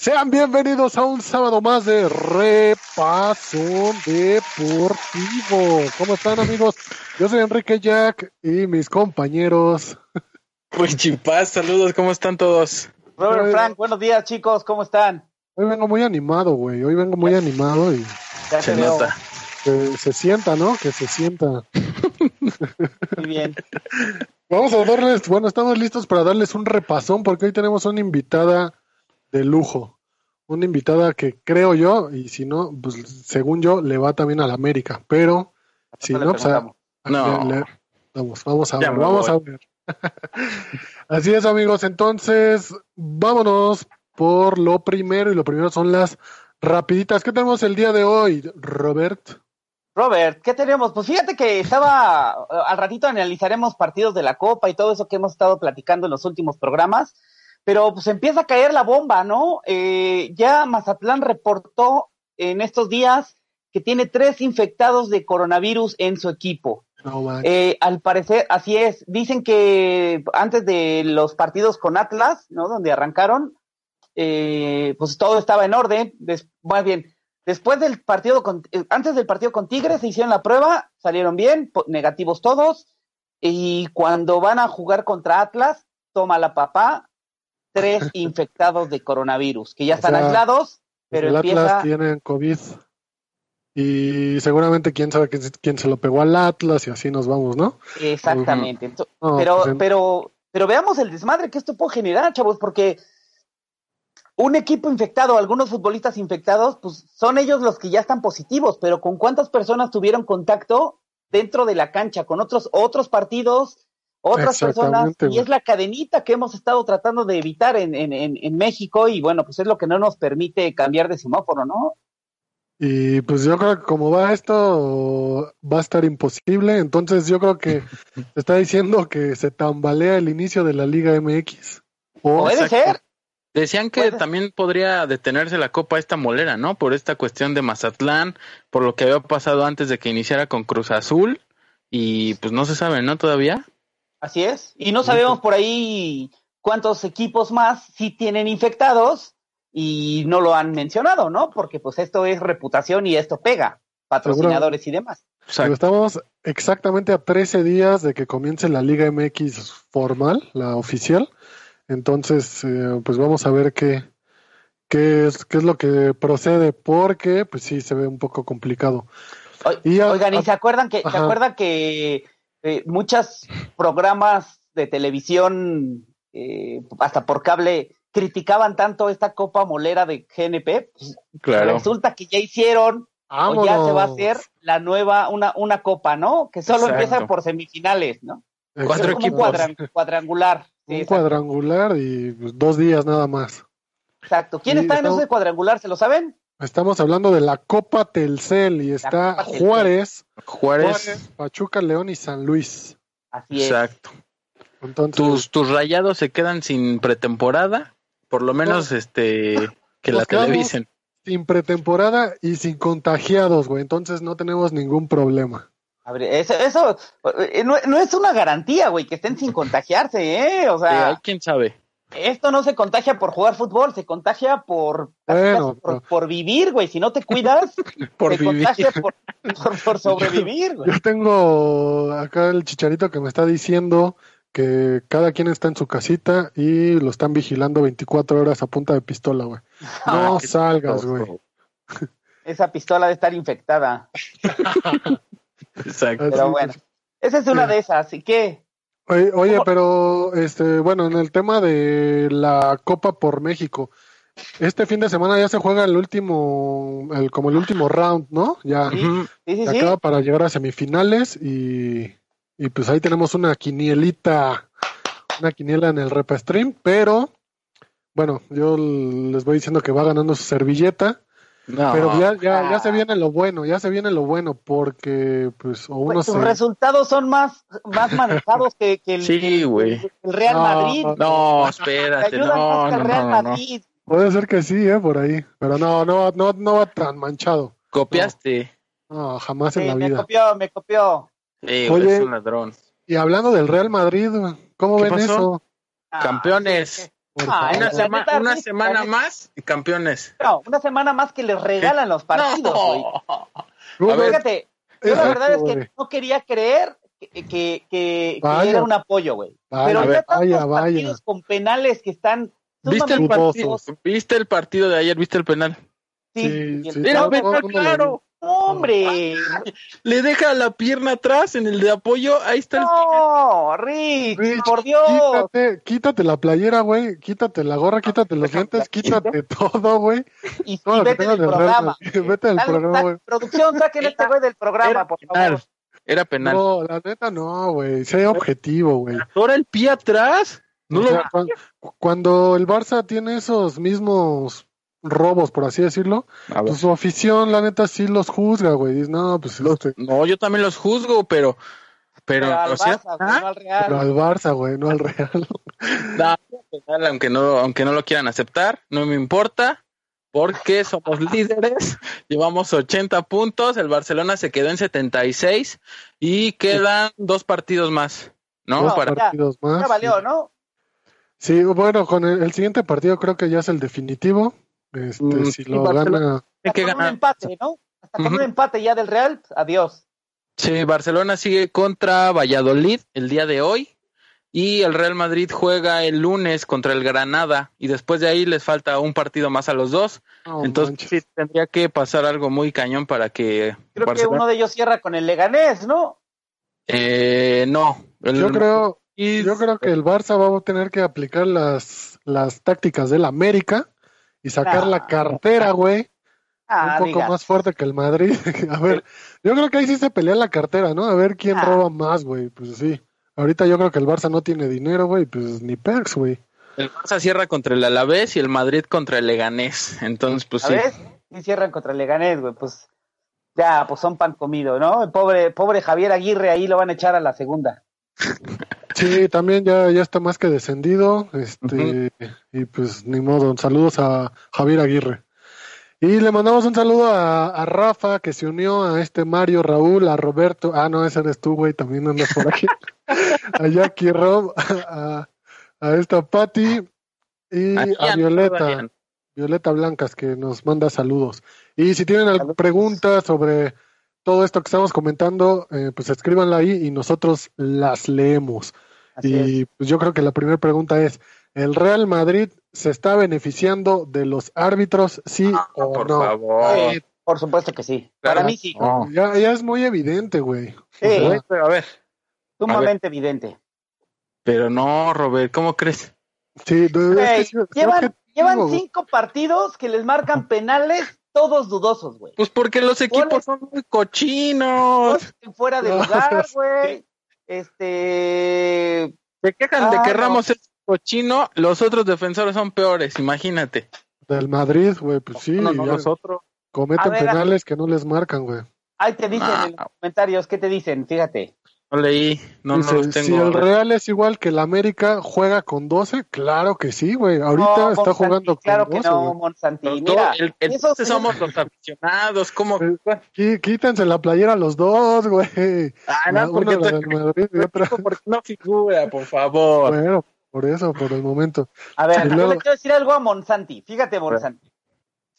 Sean bienvenidos a un sábado más de Repaso Deportivo. ¿Cómo están amigos? Yo soy Enrique Jack y mis compañeros. Pues chipaz, saludos, ¿cómo están todos? Robert Frank, buenos días chicos, ¿cómo están? Hoy vengo muy animado, güey. Hoy vengo muy animado y Ya Se nota. que se sienta, ¿no? Que se sienta. Muy bien. Vamos a darles, bueno, estamos listos para darles un repasón porque hoy tenemos una invitada de lujo. Una invitada que creo yo, y si no, pues según yo, le va también a la América. Pero si no, pues a- preguntamos. No. le- le- vamos, vamos a Ya ver, vamos voy. a ver. Así es, amigos. Entonces, vámonos por lo primero, y lo primero son las rapiditas. ¿Qué tenemos el día de hoy, Robert? Robert, ¿qué tenemos? Pues fíjate que estaba, al ratito analizaremos partidos de la Copa y todo eso que hemos estado platicando en los últimos programas, pero pues empieza a caer la bomba, ¿no? Eh, ya Mazatlán reportó en estos días que tiene tres infectados de coronavirus en su equipo. Manches. Eh, al parecer, así es. Dicen que antes de los partidos con Atlas, ¿no? Donde arrancaron, eh, pues todo estaba en orden. Des- más bien, después del partido con, eh, antes del partido con Tigres se hicieron la prueba, salieron bien, negativos todos. Y cuando van a jugar contra Atlas, toma la papá, tres infectados de coronavirus, que ya O están sea, aislados, pero el empieza. Atlas tiene COVID. Y seguramente quién sabe quién, se lo pegó al Atlas y así nos vamos, ¿no? Exactamente. No, pero, pues en- pero, pero veamos el desmadre que esto puede generar, chavos, porque un equipo infectado, algunos futbolistas infectados, pues son ellos los que ya están positivos, pero ¿con cuántas personas tuvieron contacto dentro de la cancha? Con otros, otros partidos, otras personas, y es la cadenita que hemos estado tratando de evitar en, en, en, en México, y bueno, pues es lo que no nos permite cambiar de semáforo, ¿no? Y pues yo creo que como va esto, va a estar imposible. Entonces yo creo que se está diciendo que se tambalea el inicio de la Liga MX. O Puede exacto. ser. Decían que Puede- también podría detenerse la Copa esta molera, ¿no? Por esta cuestión de Mazatlán, por lo que había pasado antes de que iniciara con Cruz Azul, y pues no se sabe, ¿no? Todavía. Así es. Y no sabemos por ahí cuántos equipos más sí tienen infectados y no lo han mencionado, ¿no? Porque pues esto es reputación y esto pega, patrocinadores y demás. Pero Exacto. estamos exactamente a 13 días de que comience la Liga MX formal, la oficial. Entonces, eh, pues vamos a ver qué, qué, es, qué es lo que procede, porque pues sí se ve un poco complicado. Y a- Oigan, ¿y a- se acuerdan que, Ajá. se acuerdan que eh, muchos programas de televisión, eh, hasta por cable, criticaban tanto esta copa molera de GNP? Pues, Claro. Resulta que ya hicieron o ya se va a hacer la nueva, una, una copa, ¿no? Que solo Exacto. empieza por semifinales, ¿no? Cuatro equipos. cuadran- cuadrangular. Sí, Un exacto. cuadrangular y pues, dos días nada más. Exacto. ¿Quién Sí, está en ese cuadrangular? ¿Se lo saben? Estamos hablando de la Copa Telcel y está Telcel. Juárez, Juárez. Juárez, Pachuca, León y San Luis. Así es. Exacto. Entonces, Tus, tus rayados se quedan sin pretemporada, por lo menos este que la televisen. sin pretemporada y sin contagiados, güey. Entonces no tenemos ningún problema. A ver, eso, eso eh, no, no es una garantía, güey, que estén sin contagiarse, ¿eh? O Sí, hay sea, quién sabe. Esto no se contagia por jugar fútbol, se contagia por, Bueno, por, pero- por vivir, güey. Si no te cuidas, Por se vivir. contagia por, por, por sobrevivir, güey. Yo tengo acá el chicharito que me está diciendo que cada quien está en su casita y lo están vigilando 24 horas a punta de pistola, güey. No Ah, salgas, güey. Esa pistola debe estar infectada. Exacto. Pero Así, bueno, esa es una de esas. ¿Y qué? Oye, oye, pero este, bueno, en el tema de la Copa por México, este fin de semana ya se juega el último, el, como el último round, ¿no? Ya Sí. Sí, sí. acaba para llegar a semifinales y, y pues ahí tenemos una quinielita, una quiniela en el Repa Stream, pero bueno, yo les voy diciendo que va ganando su servilleta, No. pero ya, ya, ya se Ah. viene lo bueno, ya se viene lo bueno, porque pues o uno Pues, se... tus resultados son más, más manejados que, que el, Sí, el- el Real No, Madrid. No, Te espérate, no, más que no, el Real no, no, no. Madrid. Puede ser que sí, eh, por ahí, pero no, no, no, no va tan manchado. Copiaste. No, jamás en Sí, la me vida. copió, me copió. Sí, Oye. es un ladrón. Y hablando del Real Madrid, ¿cómo ¿Qué ven pasó? eso? Ah, Campeones. Ah, Una, sema- sí, semana más y campeones. No, una semana más que les regalan los partidos, güey. Ver, Fíjate, yo la verdad es que güey. no quería creer que, que, que- era un apoyo, güey. Vaya, Pero ya tantos partidos con penales que están ¿Viste el, partido? ¿Viste el partido de ayer? ¿Viste el penal? Sí, Sí, penal, claro. Hombre, Le deja la pierna atrás en el de apoyo. Ahí está el no, Rich, Rich, por Dios. Quítate, quítate la playera, güey. Quítate la gorra, quítate los lentes, quítate todo, güey. Y, y vete del programa. Vete del programa, güey. producción, saquen este güey del programa, Era por penal. favor. Era penal. No, la neta no, güey. Sé objetivo, güey. Ahora el pie atrás. No O lo sea, cuan- cuando el Barça tiene esos mismos robos, por así decirlo, pues su afición, la neta, sí los juzga, güey. Dice, no, pues este, No, yo también los juzgo, pero. Pero, Pero al o sea, Barça, ¿ah? no al Real. pero al Barça, güey, no al Real. Aunque no, aunque no lo quieran aceptar, no me importa, porque somos líderes, llevamos 80 puntos, el Barcelona se quedó en 76 y quedan dos partidos más, ¿no? Dos Para, partidos más. Ya valió, ¿no? Sí, bueno, con el, el siguiente partido creo que ya es el definitivo. Este, Mm, si sí, lo Barcelona. gana, Hay que Hasta con un empate, ¿no? Hasta con un empate ya del Real, adiós. Sí, Barcelona sigue contra Valladolid el día de hoy y el Real Madrid juega el lunes contra el Granada y después de ahí les falta un partido más a los dos, entonces manches. sí tendría que pasar algo muy cañón para que Creo que uno de ellos cierra con el Leganés, ¿no? Eh, no, el yo creo, yo creo que el Barça va a tener que aplicar las, las tácticas del América y sacar Ah. la cartera, güey. Ah, un poco diga. más fuerte que el Madrid. a ver, yo creo que ahí sí se pelea la cartera, ¿no? A ver quién Ah. roba más, güey. Pues sí. Ahorita yo creo que el Barça no tiene dinero, güey, pues ni perks, güey. El Barça cierra contra el Alavés y el Madrid contra el Leganés. Entonces, pues sí. ¿Sabes? Y cierran contra el Leganés, güey, pues ya, pues son pan comido, ¿no? El pobre, pobre Javier Aguirre ahí lo van a echar a la segunda. Sí, también ya, ya está más que descendido. Este, y pues ni modo. Saludos a Javier Aguirre. Y le mandamos un saludo a, a Rafa que se unió a este Mario, Raúl, a Roberto. Ah, no, ese eres tú, güey, también andas por aquí. a Jackie Rob, a, a esta Patti y a Violeta. Violeta Blancas que nos manda saludos. Y si tienen alguna pregunta sobre todo esto que estamos comentando, eh, pues escríbanla ahí y nosotros las leemos. Así y pues yo creo que la primera pregunta es, ¿el Real Madrid se está beneficiando de los árbitros, sí o por no? favor. por supuesto que sí. Claro. Para mí sí. No. Ya, ya es muy evidente, güey. O Sí. sea, pero a ver, Sumamente evidente. pero no, Robert, ¿cómo crees? sí, es que es llevan, llevan cinco partidos que les marcan penales, todos dudosos, güey. Pues porque los equipos Goles. son muy cochinos. Fuera de lugar, güey. Este. Se quejan de Ah, que no. Ramos es cochino, los otros defensores son peores, imagínate. Del Madrid, güey, pues sí, no, no, nosotros. cometen ver, penales que no les marcan, güey. Ahí te dicen Ah. en los comentarios, ¿qué te dicen? Fíjate. No leí, no, Dice, no los tengo. si el. Real es igual que el América, juega con 12, claro que sí, güey. Ahorita No, está Monsanti, jugando con Claro 12, que no. Monsanti. Los Mira, dos, el- eso entonces sí- somos los aficionados, ¿cómo? Eh, Qui- Quítense la playera los dos, güey. Ah, no, porque una Madrid porque no figura, por favor. Bueno, por eso, por el momento. A ver, yo le quiero decir algo a Monsanti. Fíjate, Monsanti.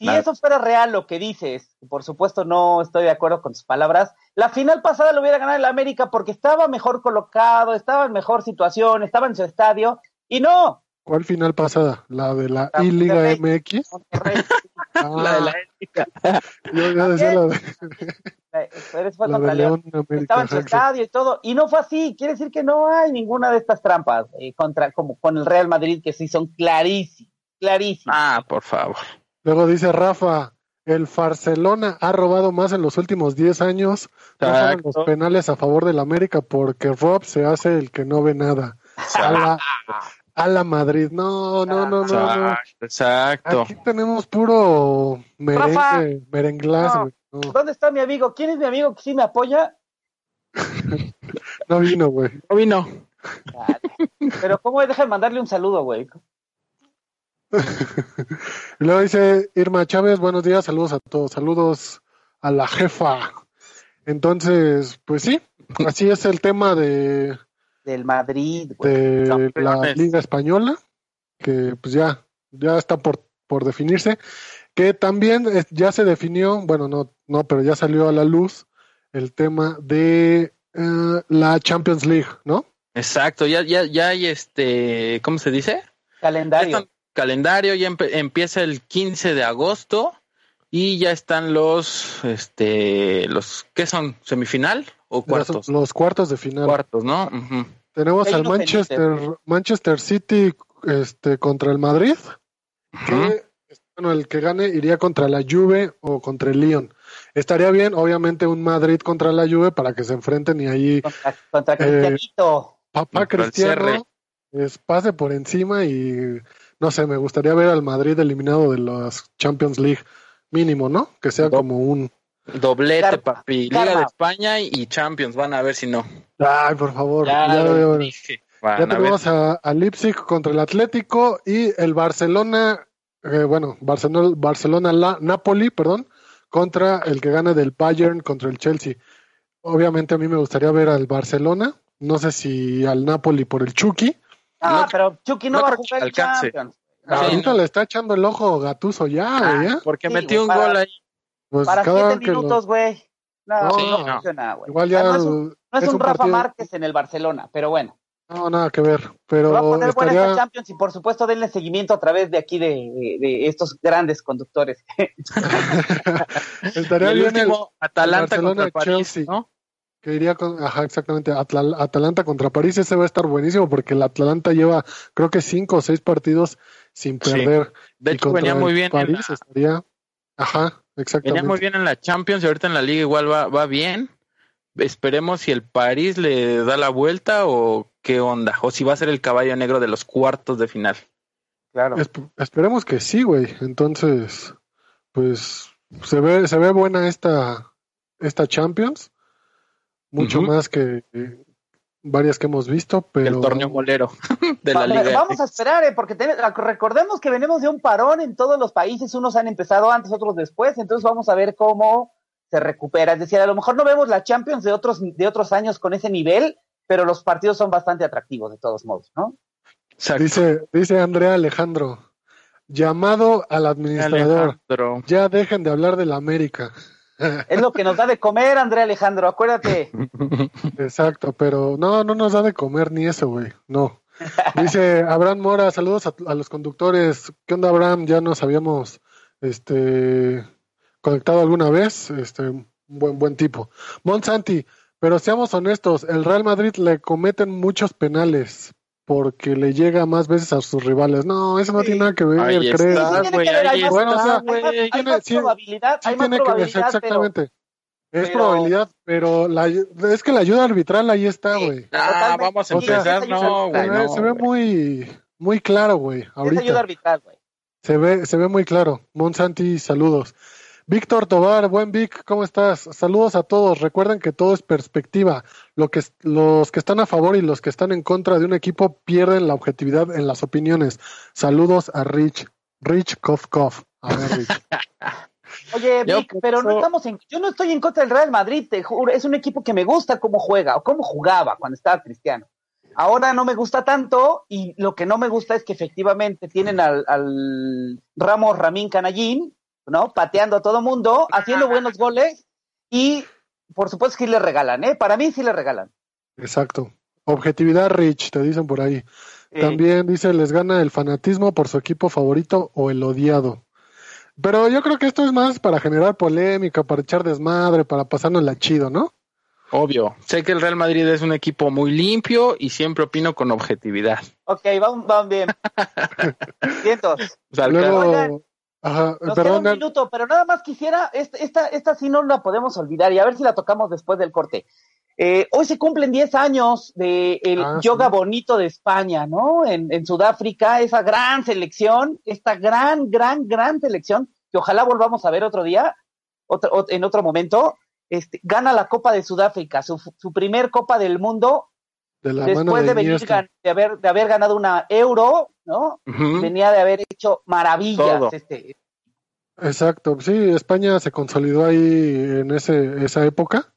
Si Claro. eso fuera real lo que dices, por supuesto no estoy de acuerdo con tus palabras, la final pasada lo hubiera ganado el América porque estaba mejor colocado, estaba en mejor situación, estaba en su estadio, y no. ¿Cuál final pasada? ¿La de la La I-Liga. MX? Ah, La de la ética. yo ya decía la de, pero fue la de León. León América. Estaba en su estadio y todo, y no fue así. Quiere decir que no hay ninguna de estas trampas eh, contra como con el Real Madrid que sí son clarísimas, clarísimas. Ah, por favor. Luego dice Rafa, el Barcelona ha robado más en los últimos 10 años. No los penales a favor del América porque Rob se hace el que no ve nada. A la, a la Madrid. No, no, no, no. no. Exacto. Aquí tenemos puro Rafa. merengue, merenglás, No. güey. No, ¿Dónde está mi amigo? ¿Quién es mi amigo que sí me apoya? no vino, güey. No vino. Pero ¿cómo deja de mandarle un saludo, güey? Luego dice Irma Chávez, buenos días, saludos a todos, saludos a la jefa. Entonces, pues sí, así es el tema de, Del Madrid, güey. de la. Liga Española. que pues ya, ya está por, por definirse, que también ya se definió, bueno, no, no, pero ya salió a la luz el tema de eh, la Champions League, ¿no? Exacto, ya, ya, ya hay este, ¿cómo se dice? Calendario. Calendario, ya empieza el 15 de agosto y ya están los, este, los, ¿qué son? ¿Semifinal o cuartos? Los, cuartos de final. Cuartos, ¿no? Tenemos al Manchester, Manchester City este, contra el Madrid, que bueno, el que gane iría contra la Juve o contra el Lyon. Estaría bien, obviamente, un Madrid contra la Juve para que se enfrenten y ahí... Contra, eh, papá Cristiano es, pase por encima y no sé, me gustaría ver al Madrid eliminado de los Champions League mínimo, ¿no? Que sea como un doblete, papi. Liga de España y Champions, van a ver si no. Ay, por favor. Ya, ya, tenemos a, a, Leipzig contra el Atlético y el Barcelona, eh, bueno, Barcelona, Barcelona la, Napoli, perdón, contra el que gane del Bayern contra el Chelsea. Obviamente a mí me gustaría ver al Barcelona, no sé si al Napoli por el Chucky. Ah, pero Chucky no, va a jugar el Champions. Ahorita le está echando el ojo Gatuso ya, ah, güey. Porque metió un gol ahí. Pues para siete minutos, güey. No, no, funciona, güey. Igual ya. no es un, Rafa Márquez en el Barcelona, pero bueno. No, nada que ver. Pero va a poner estaría... Champions y por supuesto denle seguimiento a través de aquí de, de, estos grandes conductores. estaría el bien último, el, Atalanta contra París, Chelsea, ¿no? Que iría con, ajá, exactamente, Atalanta contra París, ese va a estar buenísimo porque el Atalanta lleva creo que cinco o seis partidos sin perder. De hecho, venía muy bien. París estaría, ajá, exactamente. Venía muy bien en la Champions y ahorita en la Liga igual va, va bien. Esperemos si el París le da la vuelta o qué onda, o si va a ser el caballo negro de los cuartos de final. Claro. esperemos que sí, güey. Entonces, pues se ve, se ve buena esta, esta Champions mucho más que varias que hemos visto, pero... El torneo molero de la liga. Vamos a esperar, eh, porque recordemos que venimos de un parón en todos los países, unos han empezado antes, otros después, entonces vamos a ver cómo se recupera. Es decir, a lo mejor no vemos la Champions de otros, de otros años con ese nivel, pero los partidos son bastante atractivos de todos modos, ¿no? Dice, dice Andrea Alejandro, llamado al administrador, ya dejen de hablar de la América. Es lo que nos da de comer, Andrea Alejandro, acuérdate. Exacto, pero no, no nos da de comer ni eso, güey, no. Dice Abraham Mora, saludos a, los conductores. ¿Qué onda, Abraham? Ya nos habíamos este, conectado alguna vez. Este, un buen, buen tipo. Monsanti, pero seamos honestos, el Real Madrid le cometen muchos penales, porque le llega más veces a sus rivales. No, eso no tiene nada que ver, ahí bueno, o sea, tiene, que ver, exactamente. Es probabilidad, pero la, es que la ayuda arbitral ahí está, güey. Ah, vamos a empezar, no, güey. Se ve muy, muy claro, güey. Ahorita. ayuda arbitral, güey. Se ve, se ve muy claro. Monsanti, saludos. Víctor Tobar, buen Vic, ¿cómo estás? Saludos a todos. Recuerden que todo es perspectiva. Lo que, los que están a favor y los que están en contra de un equipo pierden la objetividad en las opiniones. Saludos a Rich, Rich Kofkov. A ver, Rich. Oye, Vic, pero no estamos en, yo no estoy en contra del Real Madrid, te juro, es un equipo que me gusta cómo juega o cómo jugaba cuando estaba Cristiano. Ahora no me gusta tanto y lo que no me gusta es que efectivamente tienen al, al Ramos Ramín Canallín, ¿no? Pateando a todo mundo, haciendo buenos goles y por supuesto que le regalan, ¿eh? Para mí sí le regalan. Exacto. Objetividad Rich, te dicen por ahí. También dice, les gana el fanatismo por su equipo favorito o el odiado. Pero yo creo que esto es más para generar polémica, para echar desmadre, para pasarnos la chido, ¿no? Obvio. Sé que el Real Madrid es un equipo muy limpio y siempre opino con objetividad. Ok, vamos, bien. Cientos. Luego, Ajá, Nos queda un minuto, pero nada más quisiera, esta, esta, esta sí no la podemos olvidar y a ver si la tocamos después del corte. Eh, hoy se cumplen 10 años del de ah, yoga bonito de España, ¿no? En, en, Sudáfrica, esa gran selección, esta gran, gran, gran selección, que ojalá volvamos a ver otro día, otro, en otro momento, este, gana la Copa de Sudáfrica, su, su primer Copa del Mundo, después de, venir de haber, de haber ganado una euro, ¿no? Venía de haber hecho maravillas. Este. Exacto, sí, España se consolidó ahí en ese, esa época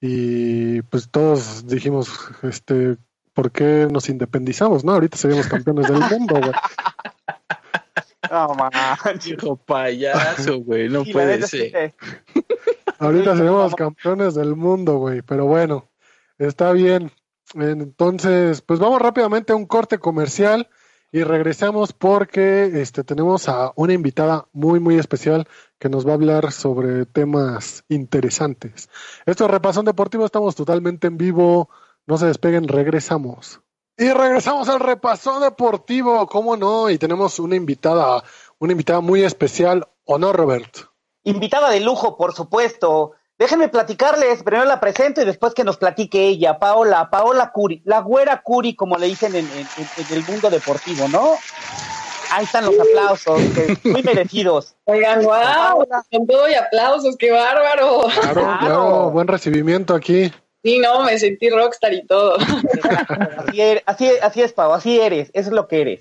y pues todos dijimos, este, ¿por qué nos independizamos, no? Ahorita seríamos campeones del mundo, No, manches. Hijo payaso, güey, no Sí, puede sí, ser. Ahorita vamos. campeones del mundo, güey, pero bueno, está bien. Entonces, pues vamos rápidamente a un corte comercial y regresamos porque este tenemos a una invitada muy muy especial que nos va a hablar sobre temas interesantes. Esto es Repasón Deportivo, estamos totalmente en vivo, no se despeguen, regresamos. Y regresamos al Repasón Deportivo, ¿cómo no? Y tenemos una invitada, una invitada muy especial, ¿o no, Robert? Invitada de lujo, por supuesto. Déjenme platicarles, primero la presento y después que nos platique ella, Paola, Paola Curi, la güera Curi, como le dicen en, en- el mundo deportivo, ¿no? Ahí están los aplausos, que muy merecidos. Oigan, wow, con todo y aplausos, qué bárbaro. Claro, Claro. claro, buen recibimiento aquí. Sí, no, me sentí rockstar y todo. Así, er- así, así es, Pau, así eres, eso es lo que eres.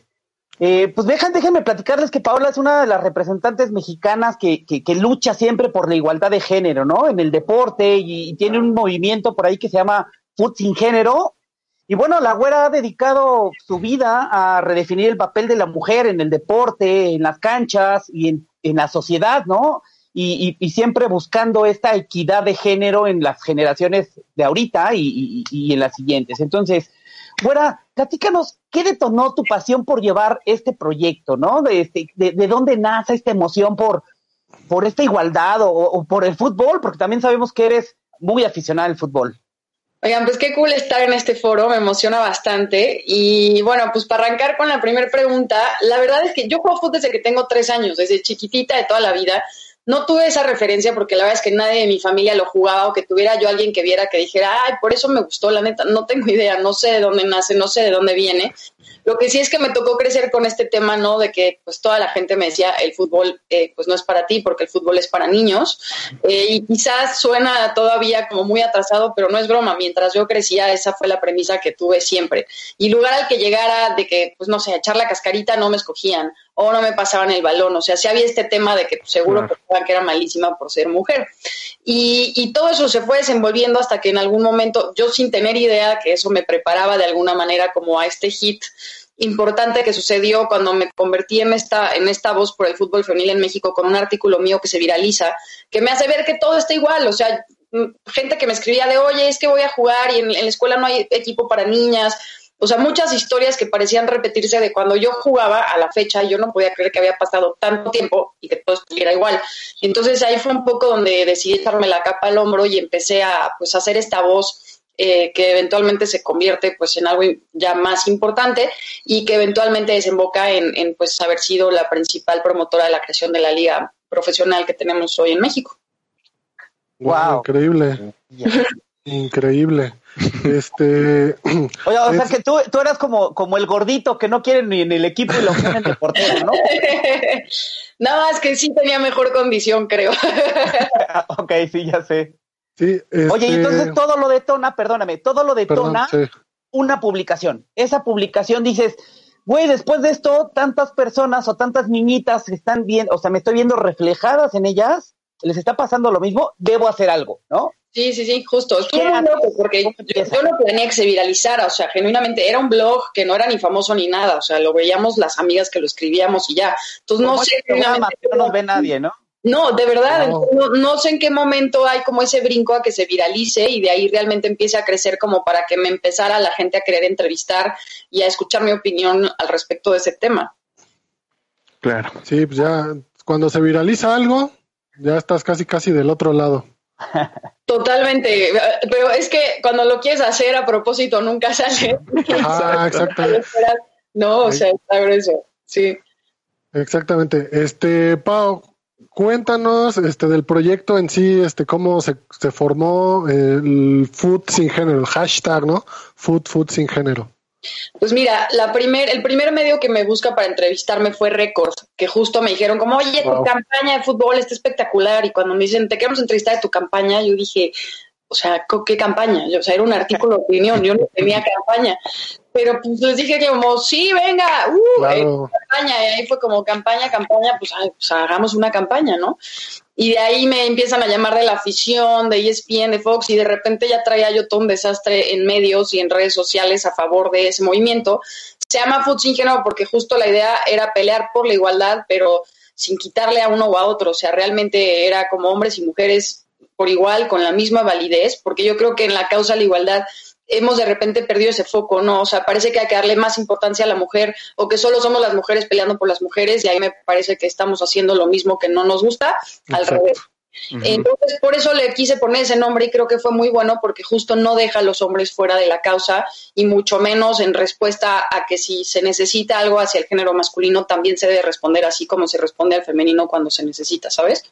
Eh, pues dejan, déjenme platicarles que Paola es una de las representantes mexicanas que, que, que lucha siempre por la igualdad de género, ¿no? En el deporte y, y tiene un movimiento por ahí que se llama Food Sin Género. Y bueno, la güera ha dedicado su vida a redefinir el papel de la mujer en el deporte, en las canchas y en, en la sociedad, ¿no? Y, y- y siempre buscando esta equidad de género en las generaciones de ahorita y, y- y en las siguientes. Entonces, Güera, platícanos, ¿qué detonó tu pasión por llevar este proyecto, no? De, este, de, de dónde nace esta emoción por, por esta igualdad o, o por el fútbol? Porque también sabemos que eres muy aficionada al fútbol. Oigan, pues qué cool estar en este foro, me emociona bastante. Y bueno, pues para arrancar con la primera pregunta, la verdad es que yo juego fútbol desde que tengo tres años, desde chiquitita de toda la vida. No tuve esa referencia porque la verdad es que nadie de mi familia lo jugaba o que tuviera yo alguien que viera que dijera, ay, por eso me gustó, la neta, no tengo idea, no sé de dónde nace, no sé de dónde viene. Lo que sí es que me tocó crecer con este tema, ¿no? De que pues toda la gente me decía, el fútbol eh, pues no es para ti porque el fútbol es para niños. Eh, y quizás suena todavía como muy atrasado, pero no es broma. Mientras yo crecía, esa fue la premisa que tuve siempre. Y lugar al que llegara de que, pues no sé, echar la cascarita no me escogían o no me pasaban el balón. O sea, sí había este tema de que pues, seguro Claro. pensaban que era malísima por ser mujer. Y, y todo eso se fue desenvolviendo hasta que en algún momento, yo sin tener idea que eso me preparaba de alguna manera como a este hit importante que sucedió cuando me convertí en esta, en esta voz por el fútbol femenil en México con un artículo mío que se viraliza, que me hace ver que todo está igual, o sea, gente que me escribía de, oye, es que voy a jugar y en, en la escuela no hay equipo para niñas, o sea, muchas historias que parecían repetirse de cuando yo jugaba a la fecha, yo no podía creer que había pasado tanto tiempo y que todo estuviera igual. Y entonces ahí fue un poco donde decidí echarme la capa al hombro y empecé a pues hacer esta voz eh, que eventualmente se convierte pues en algo ya más importante y que eventualmente desemboca en, en pues haber sido la principal promotora de la creación de la liga profesional que tenemos hoy en México. Wow, Wow. increíble, increíble. Este, Oye, o sea que tú, tú eras como, como el gordito que no quieren ni en el equipo y lo ponen de portero, ¿no? Nada más que sí tenía mejor condición, creo. ok, sí, ya sé. sí, Oye, y este, entonces todo lo detona, perdóname, todo lo perdón, detona sí. una publicación. Esa publicación dices, güey, después de esto, tantas personas o tantas niñitas que están viendo, o sea, me estoy viendo reflejadas en ellas, les está pasando lo mismo, debo hacer algo, ¿no? Sí, sí, sí, justo. Estuvo ¿Qué muy loco porque ¿Cómo yo, yo no planeé que se viralizara, o sea, genuinamente era un blog que no era ni famoso ni nada, o sea, lo veíamos las amigas que lo escribíamos y ya. Entonces no sé no nos ve nadie, ¿no? No, de verdad, no, no sé en qué momento hay como ese brinco a que se viralice y de ahí realmente empiece a crecer como para que me empezara la gente a querer entrevistar y a escuchar mi opinión al respecto de ese tema. Claro. Sí, pues ya cuando se viraliza algo, ya estás casi casi del otro lado. Totalmente, pero es que cuando lo quieres hacer a propósito nunca sale. Ah, exacto. No, o sea, está grueso, sí. Exactamente. Este, Pau, cuéntanos este del proyecto en sí, este cómo se, se formó el Food sin género, el hashtag, ¿no? Food Food sin género. Pues mira, la primer, el primer medio que me busca para entrevistarme fue Record, que justo me dijeron como, oye, Wow. tu campaña de fútbol está espectacular. Y cuando me dicen, te queremos entrevistar de tu campaña, yo dije, o sea, ¿co- ¿qué campaña? O sea, era un artículo de opinión, yo no tenía campaña. Pero pues les dije que como, sí, venga, uh, eh, campaña. Y ahí fue como campaña, campaña, pues, ay, pues hagamos una campaña, ¿no? Y de ahí me empiezan a llamar de la afición, de ESPN, de Fox, y de repente ya traía yo todo un desastre en medios y en redes sociales a favor de ese movimiento. se llama Food sin género porque justo la idea era pelear por la igualdad, pero sin quitarle a uno o a otro. O sea, realmente era como hombres y mujeres por igual, con la misma validez, porque yo creo que en la causa de la igualdad hemos de repente perdido ese foco, ¿no? O sea, parece que hay que darle más importancia a la mujer o que solo somos las mujeres peleando por las mujeres y ahí me parece que estamos haciendo lo mismo que no nos gusta, al revés. Entonces, por eso le quise poner ese nombre y creo que fue muy bueno porque justo no deja a los hombres fuera de la causa y mucho menos en respuesta a que si se necesita algo hacia el género masculino también se debe responder así como se responde al femenino cuando se necesita, ¿sabes?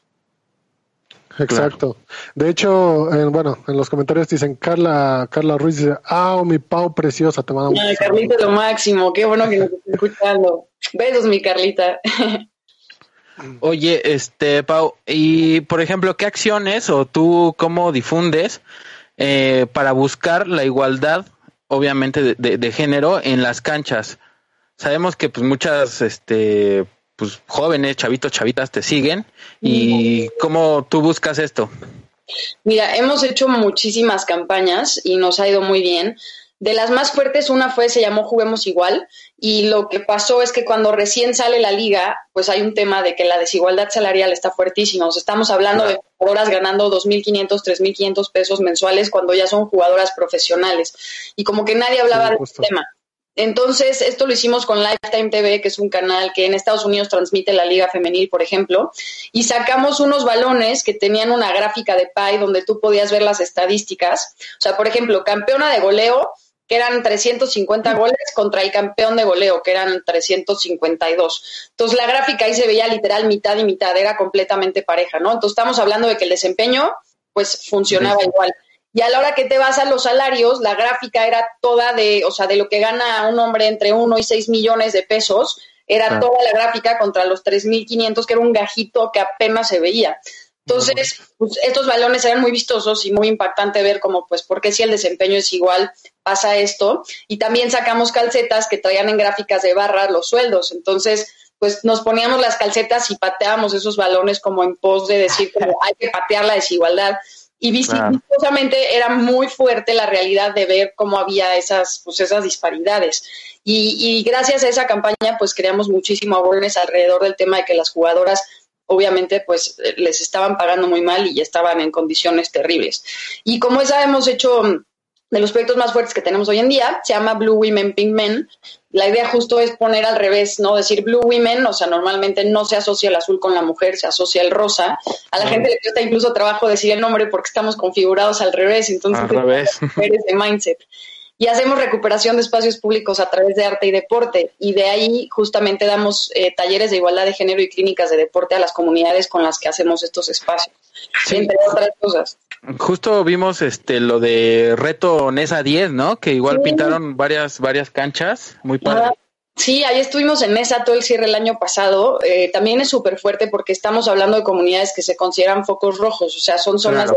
Exacto. De hecho, bueno, en los comentarios dicen Carla, Carla Ruiz dice, ah, mi Pau preciosa, te mando Ay, Carlita, lo máximo, qué bueno que nos esté escuchando. Besos, mi Carlita. Oye, este, Pau, y por ejemplo, ¿qué acciones o tú cómo difundes eh, para buscar la igualdad, obviamente, de, de, género en las canchas? Sabemos que pues muchas, este, pues jóvenes, chavitos, chavitas te siguen y cómo tú buscas esto. Mira, hemos hecho muchísimas campañas y nos ha ido muy bien. De las más fuertes, una fue, se llamó Juguemos Igual, y lo que pasó es que cuando recién sale la liga, pues hay un tema de que la desigualdad salarial está fuertísima. estamos hablando de jugadoras ganando 2.500, 3.500 pesos mensuales cuando ya son jugadoras profesionales. Y como que nadie hablaba de este tema. Entonces, esto lo hicimos con Lifetime TV, que es un canal que en Estados Unidos transmite la Liga Femenil, por ejemplo, y sacamos unos balones que tenían una gráfica de PAI donde tú podías ver las estadísticas. O sea, por ejemplo, campeona de goleo, que eran 350 goles, contra el campeón de goleo, que eran 352. Entonces, la gráfica ahí se veía literal mitad y mitad, era completamente pareja, ¿no? Entonces, estamos hablando de que el desempeño, pues, funcionaba igual. Y a la hora que te vas a los salarios, la gráfica era toda de, o sea, de lo que gana un hombre entre 1 y 6 millones de pesos, era toda la gráfica contra los 3.500, que era un gajito que apenas se veía. Entonces, pues, estos balones eran muy vistosos y muy impactante ver cómo, pues, porque si el desempeño es igual, pasa esto. Y también sacamos calcetas que traían en gráficas de barras los sueldos. Entonces, pues nos poníamos las calcetas y pateábamos esos balones como en pos de decir que hay que patear la desigualdad y vistosamente era muy fuerte la realidad de ver cómo había esas, pues esas disparidades. Y, y, gracias a esa campaña, pues creamos muchísimo awareness alrededor del tema de que las jugadoras, obviamente, pues les estaban pagando muy mal y estaban en condiciones terribles. Y como esa hemos hecho de los proyectos más fuertes que tenemos hoy en día, se llama Blue Women Pink Men. La idea justo es poner al revés, ¿no? Decir Blue Women, o sea, normalmente no se asocia el azul con la mujer, se asocia el rosa. A la gente le cuesta incluso trabajo decir el nombre porque estamos configurados al revés, entonces al revés. de mindset y hacemos recuperación de espacios públicos a través de arte y deporte. Y de ahí justamente damos eh, talleres de igualdad de género y clínicas de deporte a las comunidades con las que hacemos estos espacios, entre otras cosas. Justo vimos este lo de Reto Nesa 10, ¿no? Que igual pintaron varias, varias canchas, muy padre. Sí, ahí estuvimos en esa todo el cierre el año pasado. Eh, también es súper fuerte porque estamos hablando de comunidades que se consideran focos rojos, o sea, son zonas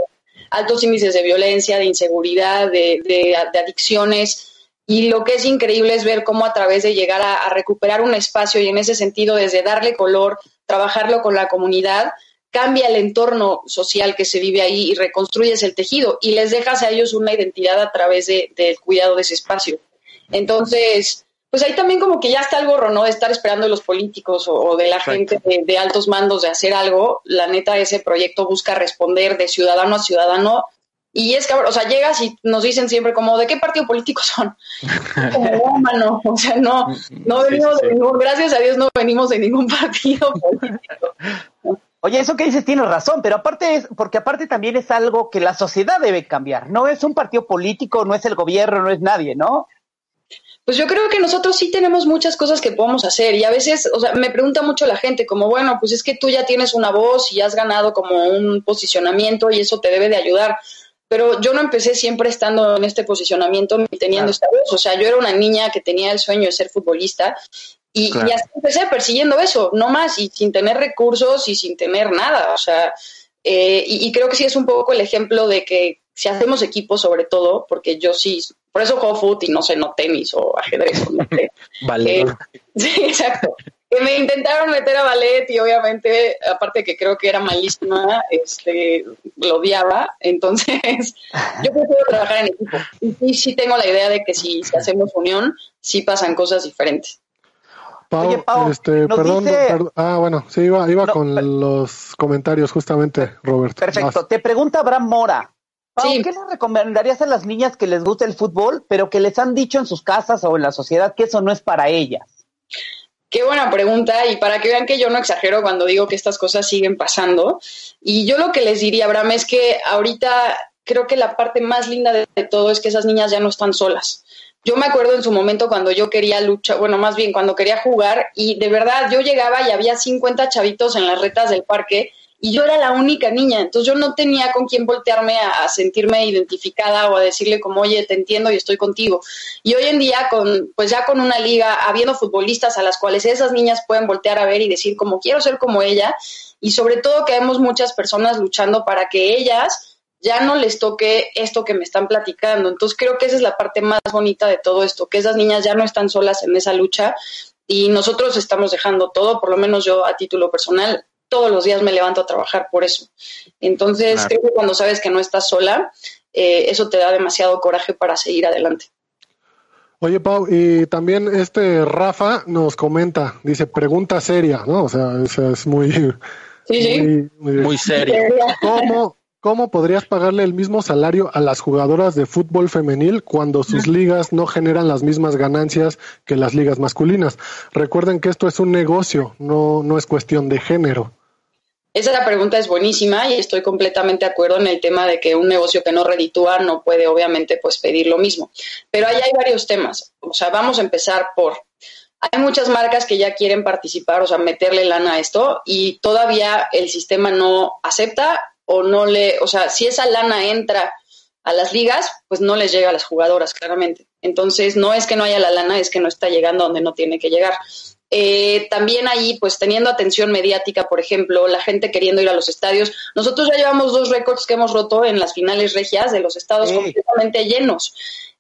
altos índices de violencia, de inseguridad, de, adicciones. Y lo que es increíble es ver cómo a través de llegar a, recuperar un espacio y en ese sentido, desde darle color, trabajarlo con la comunidad, cambia el entorno social que se vive ahí y reconstruyes el tejido y les dejas a ellos una identidad a través del cuidado de ese espacio. Entonces, pues ahí también como que ya está el gorro, ¿no? De estar esperando de los políticos o, de la gente de, altos mandos de hacer algo. La neta, ese proyecto busca responder de ciudadano a ciudadano. Y es que, o sea, llegas y nos dicen siempre como, ¿de qué partido político son? como, mano, o sea, no, no venimos de ningún, gracias a Dios no venimos de ningún partido político. Oye, eso que dices tienes razón, pero aparte es, porque aparte también es algo que la sociedad debe cambiar. No es un partido político, no es el gobierno, no es nadie, ¿no? Pues yo creo que nosotros sí tenemos muchas cosas que podemos hacer y a veces, o sea, me pregunta mucho la gente como, bueno, pues es que tú ya tienes una voz y has ganado como un posicionamiento y eso te debe de ayudar. Pero yo no empecé siempre estando en este posicionamiento ni teniendo esta voz. O sea, yo era una niña que tenía el sueño de ser futbolista y, así empecé persiguiendo eso, no más, y sin tener recursos y sin tener nada. O sea, eh, y, y, creo que sí es un poco el ejemplo de que si hacemos equipo sobre todo, porque yo sí, por eso juego fútbol y no sé, no tenis o ajedrez. no vale. Eh, sí, exacto. que me intentaron meter a ballet y obviamente, aparte que creo que era malísima, este, lo odiaba. Entonces, yo prefiero trabajar en equipo. Y sí, tengo la idea de que si hacemos unión, sí pasan cosas diferentes. Pau, este, perdón, ah, bueno, sí, iba, iba con los comentarios justamente, Roberto. Perfecto. Te pregunta Abraham Mora. Pau, ¿qué le recomendarías a las niñas que les guste el fútbol, pero que les han dicho en sus casas o en la sociedad que eso no es para ellas? Qué buena pregunta y para que vean que yo no exagero cuando digo que estas cosas siguen pasando. Y yo lo que les diría, Abraham, es que ahorita creo que la parte más linda de, todo es que esas niñas ya no están solas. Yo me acuerdo en su momento cuando yo quería luchar, bueno, más bien cuando quería jugar y de verdad yo llegaba y había 50 chavitos en las retas del parque y yo era la única niña, entonces yo no tenía con quién voltearme a, sentirme identificada o a decirle como, oye, te entiendo y estoy contigo. Y hoy en día, con, pues ya con una liga, habiendo futbolistas a las cuales esas niñas pueden voltear a ver y decir como, quiero ser como ella, y sobre todo que vemos muchas personas luchando para que ellas ya no les toque esto que me están platicando. Entonces creo que esa es la parte más bonita de todo esto, que esas niñas ya no están solas en esa lucha y nosotros estamos dejando todo, por lo menos yo a título personal, todos los días me levanto a trabajar por eso. Entonces, creo que cuando sabes que no estás sola, eh, eso te da demasiado coraje para seguir adelante. Oye, Pau, y también este Rafa nos comenta, dice, pregunta seria, ¿no? O sea, es muy... Sí, muy, seria. ¿Cómo, ¿Cómo podrías pagarle el mismo salario a las jugadoras de fútbol femenil cuando sus ligas no generan las mismas ganancias que las ligas masculinas? Recuerden que esto es un negocio, no, no es cuestión de género. Esa pregunta es buenísima y estoy completamente de acuerdo en el tema de que un negocio que no reditúa no puede obviamente pues pedir lo mismo. Pero ahí hay varios temas. O sea, vamos a empezar por hay muchas marcas que ya quieren participar, o sea, meterle lana a esto y todavía el sistema no acepta o no le, o sea, si esa lana entra a las ligas, pues no les llega a las jugadoras, claramente. Entonces, no es que no haya la lana, es que no está llegando donde no tiene que llegar. Eh, también ahí, pues teniendo atención mediática, por ejemplo, la gente queriendo ir a los estadios. Nosotros ya llevamos dos récords que hemos roto en las finales regias de los estados completamente llenos.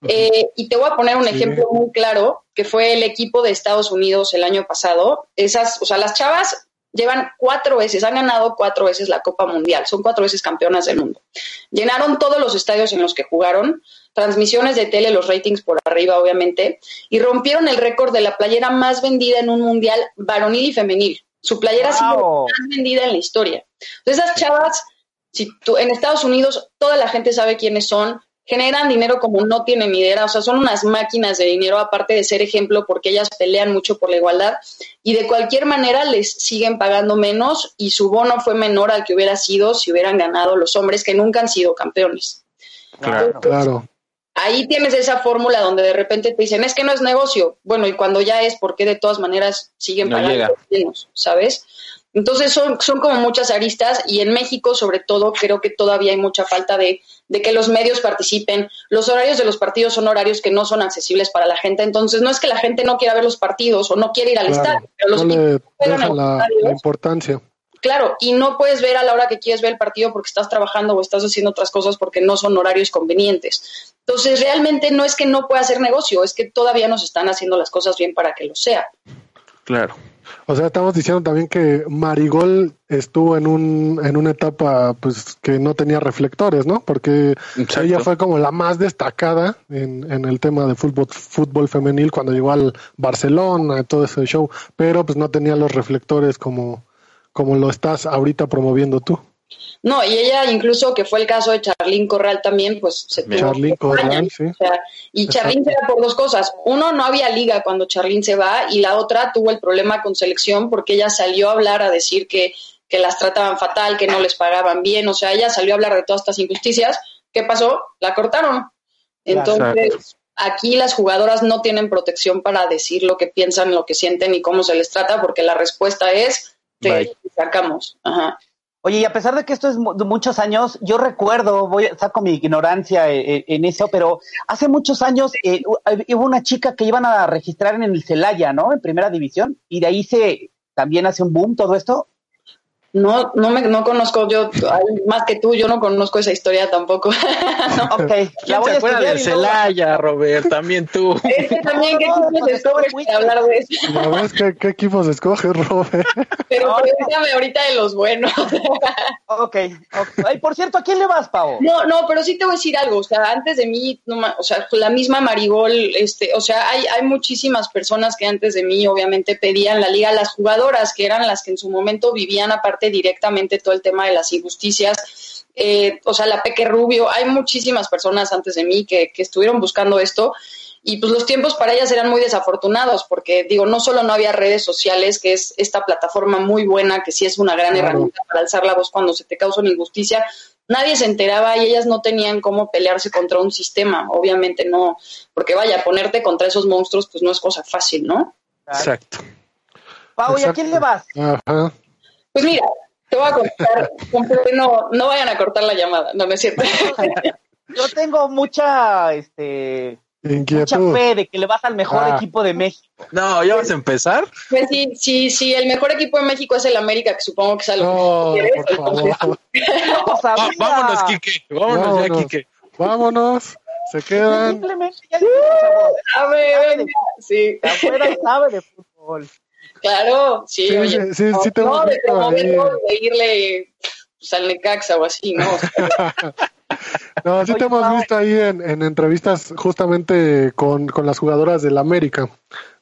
Eh, y te voy a poner un ejemplo muy claro, que fue el equipo de Estados Unidos el año pasado. Esas, o sea, las chavas llevan cuatro veces, han ganado cuatro veces la Copa Mundial, son cuatro veces campeonas del mundo. Llenaron todos los estadios en los que jugaron, transmisiones de tele, los ratings por arriba, obviamente, y rompieron el récord de la playera más vendida en un mundial varonil y femenil. Su playera ha sido más vendida en la historia. Entonces, esas chavas, si tú, en Estados Unidos, toda la gente sabe quiénes son, generan dinero como no tienen idea, o sea, son unas máquinas de dinero, aparte de ser ejemplo, porque ellas pelean mucho por la igualdad, y de cualquier manera les siguen pagando menos y su bono fue menor al que hubiera sido si hubieran ganado los hombres que nunca han sido campeones. Claro, claro. Ahí tienes esa fórmula donde de repente te dicen, es que no es negocio. Bueno, y cuando ya es, ¿por qué de todas maneras siguen pagando menos? ¿Sabes? Entonces son, son como muchas aristas y en México sobre todo creo que todavía hay mucha falta de, de, que los medios participen. Los horarios de los partidos son horarios que no son accesibles para la gente, entonces no es que la gente no quiera ver los partidos o no quiere ir al estadio, pero los no la, la, importancia. Claro, y no puedes ver a la hora que quieres ver el partido porque estás trabajando o estás haciendo otras cosas porque no son horarios convenientes. Entonces realmente no es que no pueda hacer negocio, es que todavía nos están haciendo las cosas bien para que lo sea. Claro. O sea, estamos diciendo también que Marigol estuvo en un en una etapa pues que no tenía reflectores, ¿no? Porque ella fue como la más destacada en, en el tema de fútbol fútbol femenil cuando llegó al Barcelona, todo ese show, pero pues no tenía los reflectores como como lo estás ahorita promoviendo tú. No, y ella incluso, que fue el caso de Charlín Corral también, pues se tuvo Charlín Corral, sí. y Charlín se va por dos cosas. Uno, no había liga cuando Charlín se va, y la otra tuvo el problema con selección porque ella salió a hablar a decir que, que las trataban fatal, que no les pagaban bien, o sea, ella salió a hablar de todas estas injusticias. ¿Qué pasó? La cortaron. Entonces, aquí las jugadoras no tienen protección para decir lo que piensan, lo que sienten y cómo se les trata, porque la respuesta es, te sacamos. Ajá. Oye, y a pesar de que esto es de muchos años, yo recuerdo, voy saco mi ignorancia eh, eh, en, eso, pero hace muchos años eh, hubo una chica que iban a registrar en el Celaya, ¿no? En primera división, y de ahí se también hace un boom todo esto. No, no me no conozco yo, más que tú, yo no conozco esa historia tampoco. no. Ok, ¿Quién se acuerda de Celaya, Robert? También tú. Este también, ¿qué equipos escoges para hablar de eso? ¿Ya ves qué, qué equipos escoges, Robert? Pero pregúntame ahorita de los buenos. ok, Ay, por cierto, ¿a quién le vas, Pau? No, no, pero sí te voy a decir algo, o sea, antes de mí, no, o sea, la misma Marigol, este, o sea, hay, hay muchísimas personas que antes de mí, obviamente, pedían la liga, las jugadoras, que eran las que en su momento vivían aparte directamente todo el tema de las injusticias. Eh, o sea, la Peque Rubio, hay muchísimas personas antes de mí que, estuvieron buscando esto y pues los tiempos para ellas eran muy desafortunados porque digo, no solo no había redes sociales, que es esta plataforma muy buena, que sí es una gran herramienta para alzar la voz cuando se te causa una injusticia, nadie se enteraba y ellas no tenían cómo pelearse contra un sistema, obviamente no, porque vaya, ponerte contra esos monstruos pues no es cosa fácil, ¿no? Exacto. Pau, ¿y a quién le vas? Ajá. Pues mira, te voy a contar, no, no vayan a cortar la llamada, no, me es cierto. Yo tengo mucha, este, mucha fe de que le vas al mejor ah. equipo de México. No, ¿ya vas a empezar? Pues sí, sí, sí, el mejor equipo de México es el América, que supongo que es algo no, que por favor. vámonos, Quique, vámonos, ya, Quique. Vámonos. Se quedan. Simplemente ya sabe, sí. Afuera sabe de fútbol. Claro, sí, sí oye. Sí, sí, te no, de promoverlo, de irle pues, al Necaxa o así, ¿no? no, sí te hemos visto ahí en, en entrevistas justamente con, con, las jugadoras del América.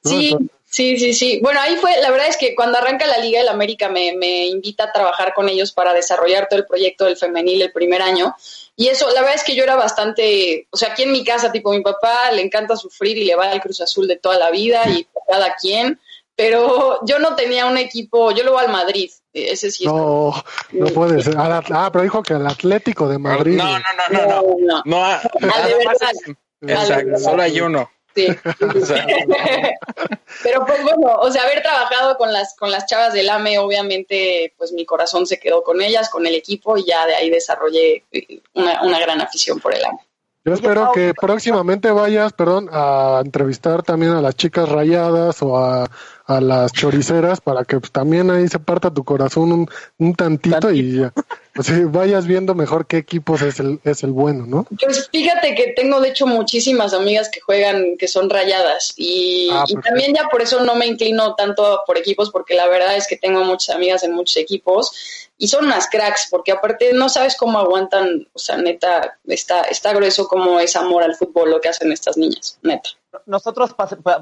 Sí, sí, sí, sí. Bueno, ahí fue, la verdad es que cuando arranca la Liga del América me, me invita a trabajar con ellos para desarrollar todo el proyecto del femenil el primer año. Y eso, la verdad es que yo era bastante, o sea, aquí en mi casa, tipo, mi papá le encanta sufrir y le va al Cruz Azul de toda la vida y cada quien pero yo no tenía un equipo, yo lo voy al Madrid, ese sí. No, no puede ser. Ah, pero dijo que al Atlético de Madrid. No, no, no, no, no. no, verdad. Exacto, solo hay uno. Sí. pero pues bueno, o sea, haber trabajado con las con las chavas del AME, obviamente, pues mi corazón se quedó con ellas, con el equipo y ya de ahí desarrollé una, una gran afición por el AME. Yo espero que próximamente vayas, perdón, a entrevistar también a las chicas rayadas o a, a las choriceras para que pues, también ahí se parta tu corazón un, un tantito, y ya, vayas viendo mejor qué equipos es el, es el bueno, ¿no? Pues fíjate que tengo de hecho muchísimas amigas que juegan, que son rayadas y, ah, y también ya por eso no me inclino tanto por equipos porque la verdad es que tengo muchas amigas en muchos equipos y son unas cracks, porque aparte no sabes cómo aguantan, o sea, neta, está, está grueso como es amor al fútbol lo que hacen estas niñas, neta. Nosotros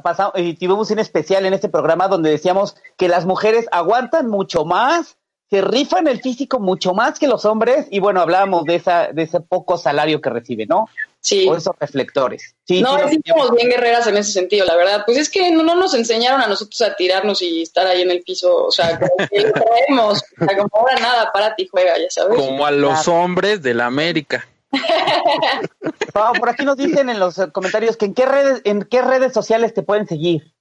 pasamos y tuvimos un especial en este programa donde decíamos que las mujeres aguantan mucho más, se rifan el físico mucho más que los hombres y bueno, hablábamos de esa de ese poco salario que reciben, ¿no? Sí. O esos reflectores. Sí, no, sí, somos bien guerreras en ese sentido, la verdad. Pues es que no, nos enseñaron a nosotros a tirarnos y estar ahí en el piso, o sea, como que traemos, o sea, como ahora nada, para ti juega, ya sabes. Como a los hombres de la América. por aquí nos dicen en los comentarios que en qué redes, en qué redes sociales te pueden seguir.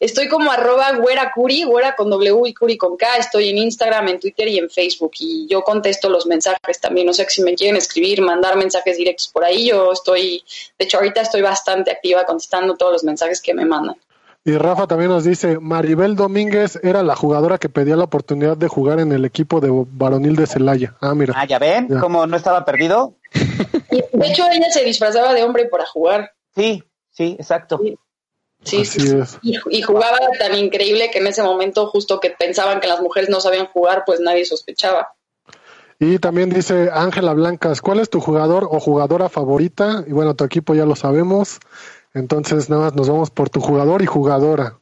Estoy como arroba güera curi, güera con W y curi con K. Estoy en Instagram, en Twitter y en Facebook. Y yo contesto los mensajes también. O sea, que si me quieren escribir, mandar mensajes directos por ahí, yo estoy, de hecho, ahorita estoy bastante activa contestando todos los mensajes que me mandan. Y Rafa también nos dice, Maribel Domínguez era la jugadora que pedía la oportunidad de jugar en el equipo de varonil de Celaya. Ah, mira. Ah, ya ven, como no estaba perdido. de hecho, ella se disfrazaba de hombre para jugar. Sí, sí, exacto. Sí, sí, Y, jugaba tan increíble que en ese momento, justo que pensaban que las mujeres no sabían jugar, pues nadie sospechaba. Y también dice Ángela Blancas, ¿cuál es tu jugador o jugadora favorita? Y bueno, tu equipo ya lo sabemos. Entonces, nada más nos vamos por tu jugador y jugadora.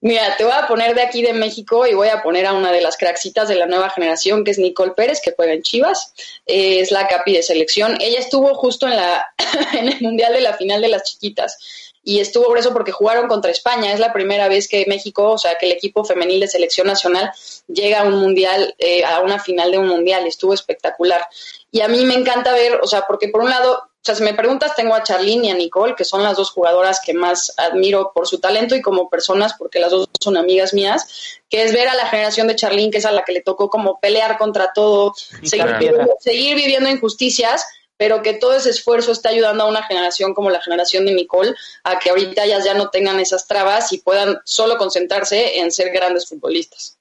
Mira, te voy a poner de aquí de México y voy a poner a una de las craxitas de la nueva generación, que es Nicole Pérez, que juega en Chivas. Eh, es la capi de selección. Ella estuvo justo en, la, en el Mundial de la final de las chiquitas y estuvo por eso porque jugaron contra España. Es la primera vez que México, o sea, que el equipo femenil de selección nacional llega a un mundial, eh, a una final de un mundial. Estuvo espectacular. Y a mí me encanta ver, o sea, porque por un lado, o sea, si me preguntas, tengo a Charlene y a Nicole, que son las dos jugadoras que más admiro por su talento y como personas, porque las dos son amigas mías, que es ver a la generación de Charlene, que es a la que le tocó como pelear contra todo, seguir viviendo injusticias pero que todo ese esfuerzo está ayudando a una generación como la generación de Nicole a que ahorita ellas ya no tengan esas trabas y puedan solo concentrarse en ser grandes futbolistas.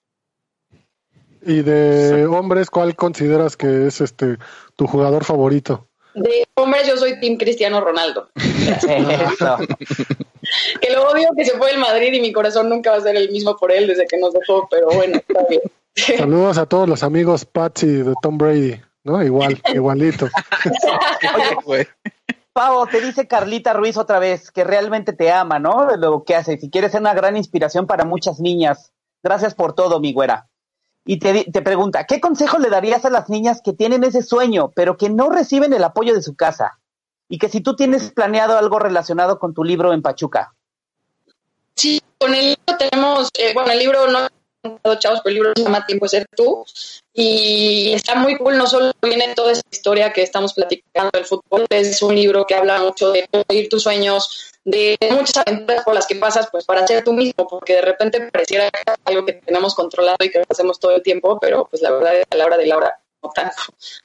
Y de hombres, ¿cuál consideras que es este tu jugador favorito? De hombres yo soy Team Cristiano Ronaldo. Que lo odio que se fue el Madrid y mi corazón nunca va a ser el mismo por él desde que nos dejó, pero bueno, está bien. Saludos a todos los amigos Patsy de Tom Brady, ¿no? Igual, igualito. Güey. Pavo, te dice Carlita Ruiz otra vez que realmente te ama, ¿no? De lo que hace. Si quieres ser una gran inspiración para muchas niñas. Gracias por todo, mi güera. Y te, te pregunta, ¿qué consejo le darías a las niñas que tienen ese sueño, pero que no reciben el apoyo de su casa? Y que si tú tienes planeado algo relacionado con tu libro en Pachuca. Sí, con el libro tenemos, eh, bueno, el libro no chavos, el libro se llama Tiempo de ser tú. Y está muy cool, no solo viene toda esa historia que estamos platicando del fútbol, es un libro que habla mucho de vivir tus sueños, de muchas aventuras por las que pasas pues para ser tú mismo, porque de repente pareciera algo que tenemos controlado y que hacemos todo el tiempo, pero pues la verdad es que a la hora de la hora tanto.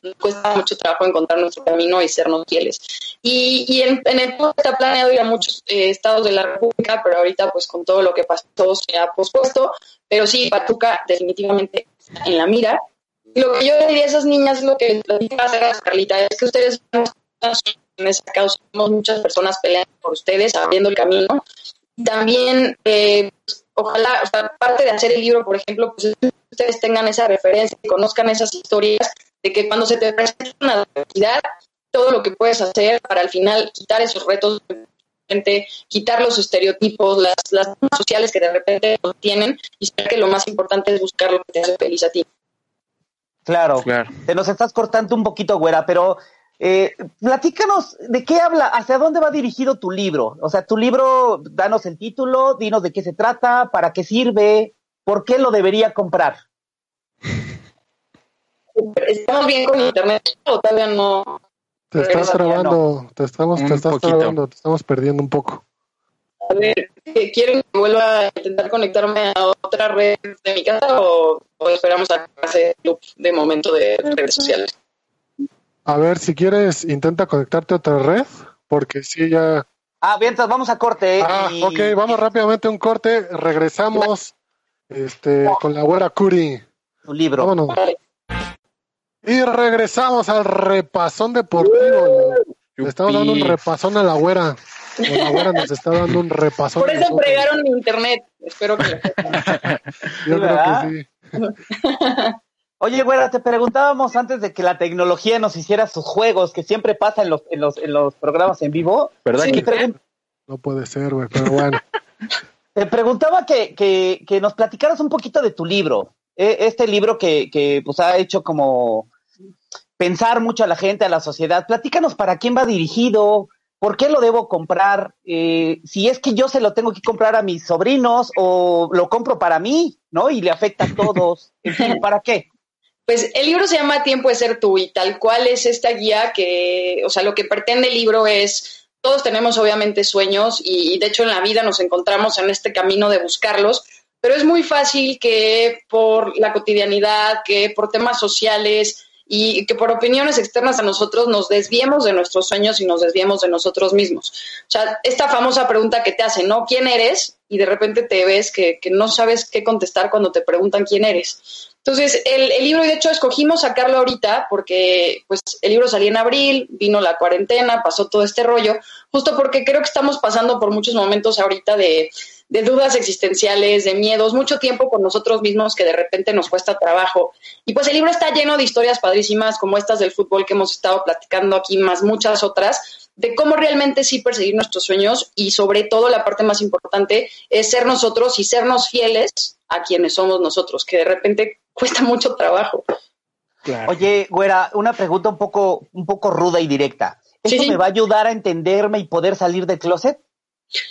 Nos cuesta mucho trabajo encontrar nuestro camino y sernos fieles. Y, y en, en el pueblo está planeado ir a muchos eh, estados de la República, pero ahorita pues con todo lo que pasó se ha pospuesto. Pero sí, Pachuca definitivamente está en la mira. Y lo que yo le diría a esas niñas, lo que les platicaba a Carlita, es que ustedes en esa causa somos muchas personas peleando por ustedes, abriendo el camino. También, eh, ojalá, o sea, aparte de hacer el libro, por ejemplo, pues ustedes tengan esa referencia y conozcan esas historias de que cuando se te presenta una adversidad, todo lo que puedes hacer para al final quitar esos retos de repente, quitar los estereotipos, las, las normas sociales que de repente los tienen y saber que lo más importante es buscar lo que te hace feliz a ti. Claro. Claro. Te nos estás cortando un poquito, güera, pero eh, platícanos de qué habla, hacia dónde va dirigido tu libro. O sea, tu libro, danos el título, dinos de qué se trata, para qué sirve, por qué lo debería comprar. ¿Estamos bien con internet o todavía no? Te estás trabando, te estamos, te estás trabando, te estamos perdiendo un poco. A ver, ¿qué- ¿quieren que vuelva a intentar conectarme a otra red de mi casa o, o esperamos a el loop de momento de redes sociales? A ver, si quieres, intenta conectarte a otra red, porque sí ya... Ah, bien, entonces vamos a corte. Ah, y- ok, vamos rápidamente a un corte, regresamos este, con la güera Curi. Tu libro. Vámonos. Y regresamos al repasón deportivo. Le estamos dando un repasón a la güera. La güera nos está dando un repasón. Por eso fregaron mi internet. Espero que lo Yo creo que sí. Oye, güera, te preguntábamos antes de que la tecnología nos hiciera sus juegos, que siempre pasa en los, en los, en los programas en vivo. ¿Verdad que pregun- No puede ser, güey, pero bueno. Te preguntaba que, que, que nos platicaras un poquito de tu libro. Eh, Este libro que, que pues, ha hecho como pensar mucho a la gente, a la sociedad. Platícanos para quién va dirigido, por qué lo debo comprar, eh, si es que yo se lo tengo que comprar a mis sobrinos o lo compro para mí, ¿no? Y le afecta a todos. En fin, ¿para qué? Pues el libro se llama Tiempo de ser tú y tal cual es esta guía que, o sea, lo que pretende el libro es, todos tenemos obviamente sueños y, de hecho en la vida nos encontramos en este camino de buscarlos, pero es muy fácil que por la cotidianidad, que por temas sociales y que por opiniones externas a nosotros nos desviemos de nuestros sueños y nos desviemos de nosotros mismos. O sea, esta famosa pregunta que te hacen, ¿no? ¿Quién eres? Y de repente te ves que no sabes qué contestar cuando te preguntan quién eres. Entonces, el, el libro, y de hecho, escogimos sacarlo ahorita porque pues el libro salió en abril, vino la cuarentena, pasó todo este rollo, justo porque creo que estamos pasando por muchos momentos ahorita de, de dudas existenciales, de miedos, mucho tiempo con nosotros mismos que de repente nos cuesta trabajo. Y pues el libro está lleno de historias padrísimas como estas del fútbol que hemos estado platicando aquí, más muchas otras, de cómo realmente sí perseguir nuestros sueños y sobre todo la parte más importante es ser nosotros y sernos fieles a quienes somos nosotros, que de repente cuesta mucho trabajo. Claro. Oye, güera, una pregunta un poco, un poco ruda y directa. ¿Esto Sí, sí. me va a ayudar a entenderme y poder salir del closet?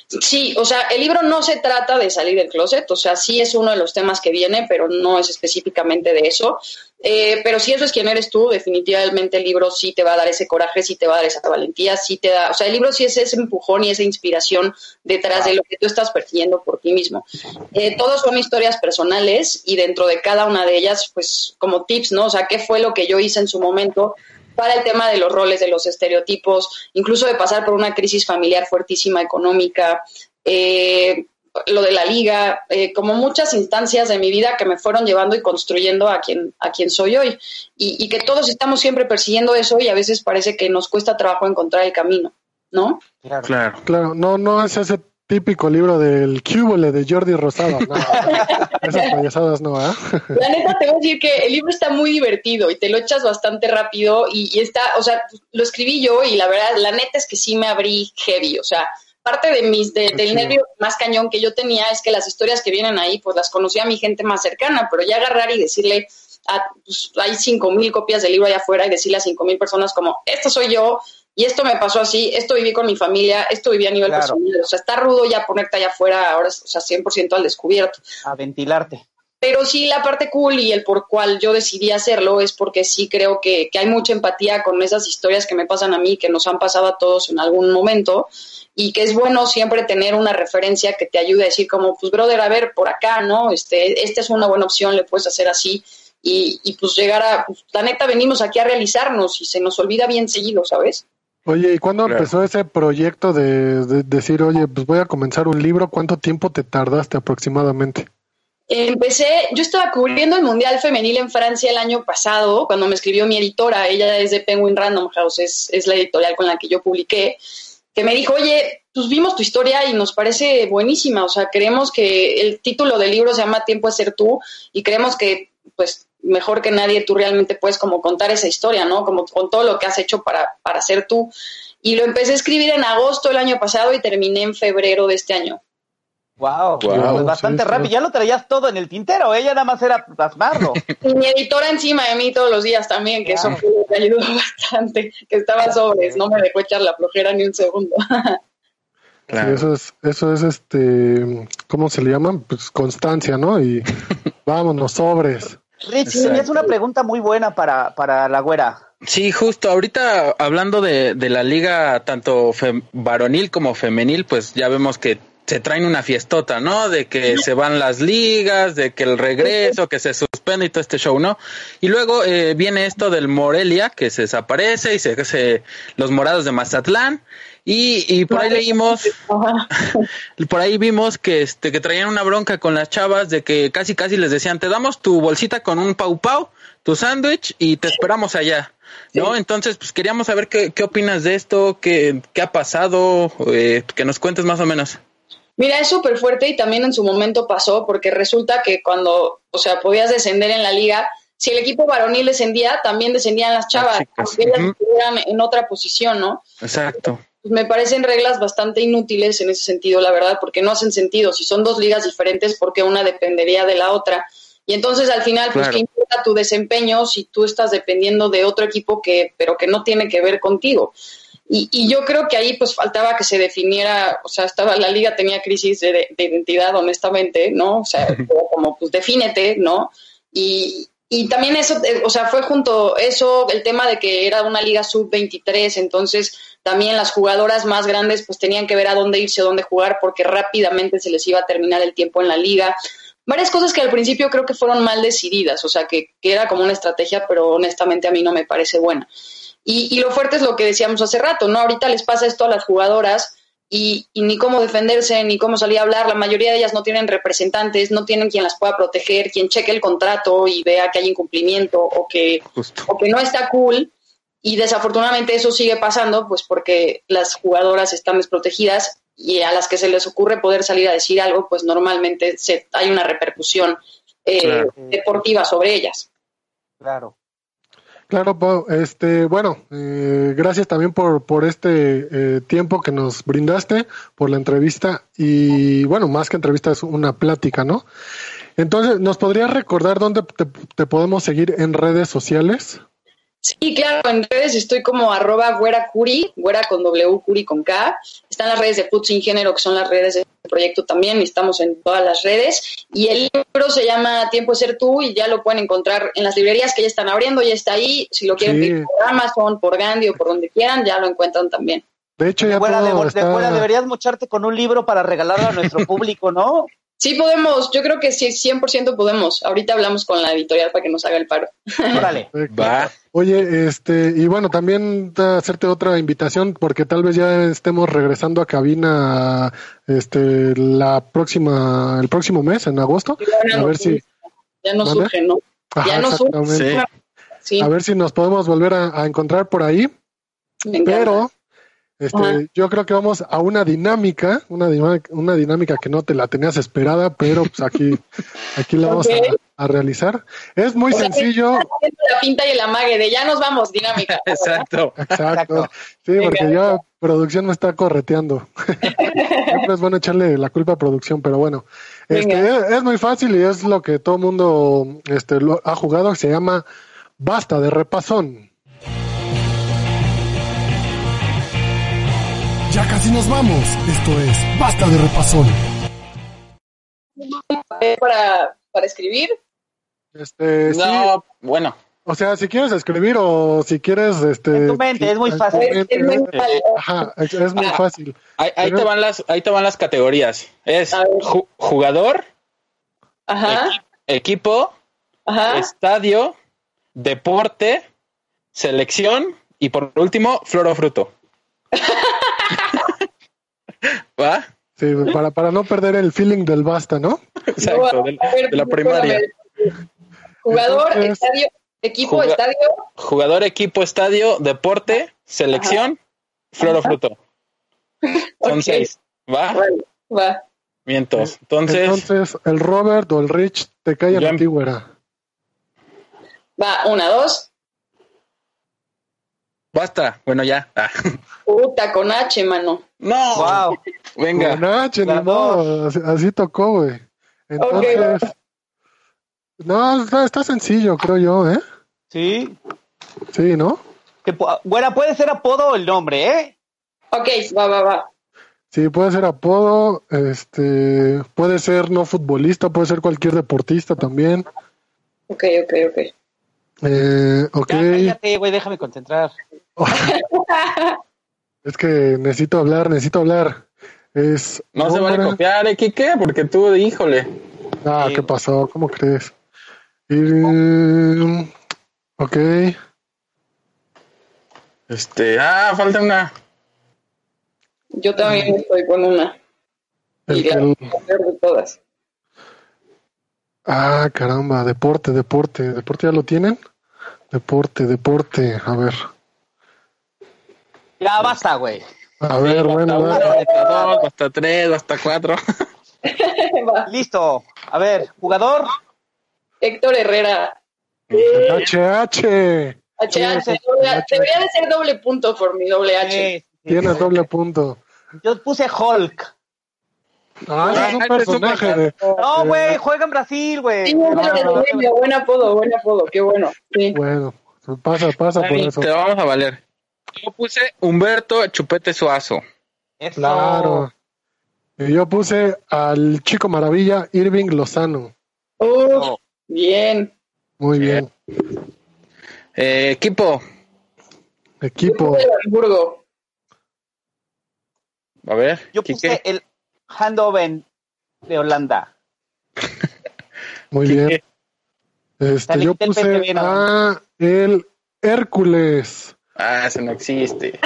Sí, o sea, el libro no se trata de salir del closet, o sea, sí es uno de los temas que viene, pero no es específicamente de eso. Eh, pero si eso es quien eres tú, definitivamente el libro sí te va a dar ese coraje, sí te va a dar esa valentía, sí te da, o sea, el libro sí es ese empujón y esa inspiración detrás de lo que tú estás persiguiendo por ti mismo. Eh, todos son historias personales y dentro de cada una de ellas, pues como tips, ¿no? O sea, ¿qué fue lo que yo hice en su momento? Para el tema de los roles, de los estereotipos, incluso de pasar por una crisis familiar fuertísima económica, eh, lo de la liga, eh, como muchas instancias de mi vida que me fueron llevando y construyendo a quien, a quien soy hoy. Y, y, que todos estamos siempre persiguiendo eso y a veces parece que nos cuesta trabajo encontrar el camino, ¿no? Claro, claro. claro. No, no es ese típico libro del cúbole de Jordi Rosado. No, esas payasadas no, ¿eh? La neta te voy a decir que el libro está muy divertido y te lo echas bastante rápido y, y está, o sea, lo escribí yo y la verdad, la neta es que sí me abrí heavy, o sea, parte de mis del nervio más cañón que yo tenía es que las historias que vienen ahí, pues las conocía a mi gente más cercana, pero ya agarrar y decirle, a, pues, hay cinco mil copias del libro allá afuera y decirle a cinco mil personas como, esto soy yo y esto me pasó así, esto viví con mi familia, esto viví a nivel personal, o sea, está rudo ya ponerte allá afuera ahora, o sea, 100% al descubierto. A ventilarte. Pero sí, la parte cool y el por cual yo decidí hacerlo es porque sí creo que, que hay mucha empatía con esas historias que me pasan a mí, que nos han pasado a todos en algún momento y que es bueno siempre tener una referencia que te ayude a decir como, pues brother, a ver, por acá, ¿no? Este, esta es una buena opción, le puedes hacer así y, y pues llegar a, pues, la neta venimos aquí a realizarnos y se nos olvida bien seguido, ¿sabes? Oye, ¿y cuándo claro. empezó ese proyecto de, de, decir, oye, pues voy a comenzar un libro? ¿Cuánto tiempo te tardaste aproximadamente? Empecé, yo estaba cubriendo el Mundial Femenil en Francia el año pasado, cuando me escribió mi editora, ella es de Penguin Random House, es, es la editorial con la que yo publiqué, que me dijo, oye, pues vimos tu historia y nos parece buenísima, o sea, creemos que el título del libro se llama Tiempo de ser tú y creemos que, pues, mejor que nadie tú realmente puedes como contar esa historia, ¿no? Como con todo lo que has hecho para, para ser tú. Y lo empecé a escribir en agosto del año pasado y terminé en febrero de este año. Wow, wow pues bastante sí, rápido. Sí. Ya lo traías todo en el tintero, ella nada más era plasmarlo. Y mi editora encima de mí todos los días también, que eso fue, me ayudó bastante, que estaba sobres, no me dejó echar la flojera ni un segundo. Claro. Sí, eso es, eso es este, ¿cómo se le llama? Pues constancia, ¿no? Y vámonos, sobres. Rich, tenías una pregunta muy buena para, para la güera. Sí, justo ahorita hablando de, de la liga tanto varonil como femenil, pues ya vemos que se traen una fiestota, ¿no? De que se van las ligas, de que el regreso, que se suspende y todo este show, ¿no? Y luego eh, viene esto del Morelia, que se desaparece y se, se los morados de Mazatlán. Y, y por ahí leímos, por ahí vimos que este que traían una bronca con las chavas de que casi casi les decían, te damos tu bolsita con un pau pau, tu sándwich y te esperamos allá. ¿No? Sí. Entonces, pues queríamos saber qué, qué opinas de esto, qué, qué ha pasado, eh, que nos cuentes más o menos. Mira, es súper fuerte y también en su momento pasó porque resulta que cuando, o sea, podías descender en la liga, si el equipo varonil descendía, también descendían las chavas, las porque ellas uh -huh. estuvieran en otra posición, ¿no? Exacto. Pues me parecen reglas bastante inútiles en ese sentido, la verdad, porque no hacen sentido. Si son dos ligas diferentes, porque una dependería de la otra? Y entonces al final, pues. ¿qué importa tu desempeño si tú estás dependiendo de otro equipo que, pero que no tiene que ver contigo? Y, y, yo creo que ahí pues faltaba que se definiera, o sea, estaba la liga tenía crisis de, de identidad, honestamente, ¿no? O sea, como pues defínete, ¿no? Y, y también eso, eh, o sea, fue junto eso, el tema de que era una liga sub-23, entonces también las jugadoras más grandes pues tenían que ver a dónde irse, dónde jugar, porque rápidamente se les iba a terminar el tiempo en la liga. Varias cosas que al principio creo que fueron mal decididas, o sea, que, que era como una estrategia, pero honestamente a mí no me parece buena. Y, y, lo fuerte es lo que decíamos hace rato, ¿no? Ahorita les pasa esto a las jugadoras y, y, ni cómo defenderse, ni cómo salir a hablar. La mayoría de ellas no tienen representantes, no tienen quien las pueda proteger, quien cheque el contrato y vea que hay incumplimiento o que, o que no está cool. Y desafortunadamente eso sigue pasando, pues porque las jugadoras están desprotegidas y a las que se les ocurre poder salir a decir algo, pues normalmente se, hay una repercusión eh, claro. deportiva sobre ellas. Claro. Claro, Pau. Este, bueno, eh, gracias también por, por este eh, tiempo que nos brindaste, por la entrevista y, bueno, más que entrevista es una plática, ¿no? Entonces, ¿nos podrías recordar dónde te, te podemos seguir en redes sociales? Sí, claro, en redes estoy como arroba güera curi, güera con W, curi con K. Están las redes de Put Sin Género, que son las redes del proyecto también, y estamos en todas las redes. Y el libro se llama Tiempo de Ser Tú y ya lo pueden encontrar en las librerías que ya están abriendo, ya está ahí. Si lo quieren sí. pedir por Amazon, por Gandhi o por donde quieran, ya lo encuentran también. De hecho, ya de fuera, de, de fuera deberías mocharte con un libro para regalarlo a nuestro público, ¿no? Sí podemos, yo creo que sí, 100% podemos. Ahorita hablamos con la editorial para que nos haga el paro. Órale. Va. Oye, este, y bueno, también hacerte otra invitación, porque tal vez ya estemos regresando a cabina, este, la próxima, el próximo mes, en agosto. Ya A no ver si, Ya no ¿Mande? surge, ¿no? Ajá, ya no surge. exactamente. Sí. Sí, A ver si nos podemos volver a, a encontrar por ahí, me encanta. pero este, yo creo que vamos a una dinámica, una dinámica, una dinámica que no te la tenías esperada, pero pues aquí, aquí la vamos a, a realizar. Es muy O sea, sencillo, La pinta y el amague de ya nos vamos, dinámica. Exacto. exacto. Sí, porque ya producción me está correteando. Siempre es bueno echarle la culpa a producción, pero bueno. Este, es, es muy fácil y es lo que todo el mundo este, lo ha jugado, se llama Basta de repasón. Ya casi nos vamos. Esto es Basta de Repasón. Para, para escribir. Este, sí, No, bueno. o sea, si quieres escribir o si quieres, este, En tu mente, es muy fácil. Es mental. Ajá, es, es muy Ah. fácil. Ahí, ahí Pero- te van las, ahí te van las categorías. Es ju- jugador, Ajá, equipo, ajá. estadio, deporte, selección y por último, flor o fruto. ¿Va? Sí, para, para no perder el feeling del basta, ¿no? Exacto, del- A ver, de la primaria. Jugador, Entonces, estadio, equipo, juga- estadio. Jugador, equipo, estadio, deporte, selección, flor o fruto. Son seis. ¿Va? Va. Mientos. Entonces, Entonces, el Robert o el Rich te Yo a em- ti, güera. Va, una, dos. basta. Bueno, ya. Ah. Puta, con H, mano. No. Wow. Venga. Con H, ni Las modo, así, así tocó, güey. Entonces, no, está, está sencillo, creo yo, ¿eh? Sí. Sí, ¿no? Que, bueno, puede ser apodo o el nombre, ¿eh? Ok, va, va, va. Sí, puede ser apodo, este, puede ser no futbolista, puede ser cualquier deportista también. Ok, ok, ok. Eh, ok, Ya, cállate, güey, déjame concentrar. es que necesito hablar, necesito hablar. Es No se vale copiar, ¿eh, Quique? Porque tú, híjole. Ah, Sí. ¿qué pasó? ¿Cómo crees? Y, ok, Este, ah, falta una. Yo también estoy con una. el Y que la de todas. Ah, caramba, deporte, deporte. ¿Deporte ya lo tienen? Deporte, deporte. A ver. Ya basta, güey. A ver, Basta bueno, uno, basta dos, basta tres, basta cuatro. Listo. A ver, jugador. Héctor Herrera. HH. HH. Sí, Debería de ser doble punto por mi doble H. Eh, Tienes doble punto. Yo puse Hulk. Ah, ese es un personaje de. No, güey, juega en Brasil, güey. Sí, Ah, buen apodo, buen apodo, qué bueno. Sí. Bueno, pasa, pasa por eso. te vamos a valer. Yo puse Humberto Chupete Suazo. Eso. Claro. Y yo puse al chico maravilla Irving Lozano. Uf, Oh. bien. Muy bien. Eh, equipo. Equipo. Hamburgo. A ver. Yo Quique. puse el Handoven de Holanda. Muy Quique. bien. Este, yo puse a el Hércules. Ah, ese no existe.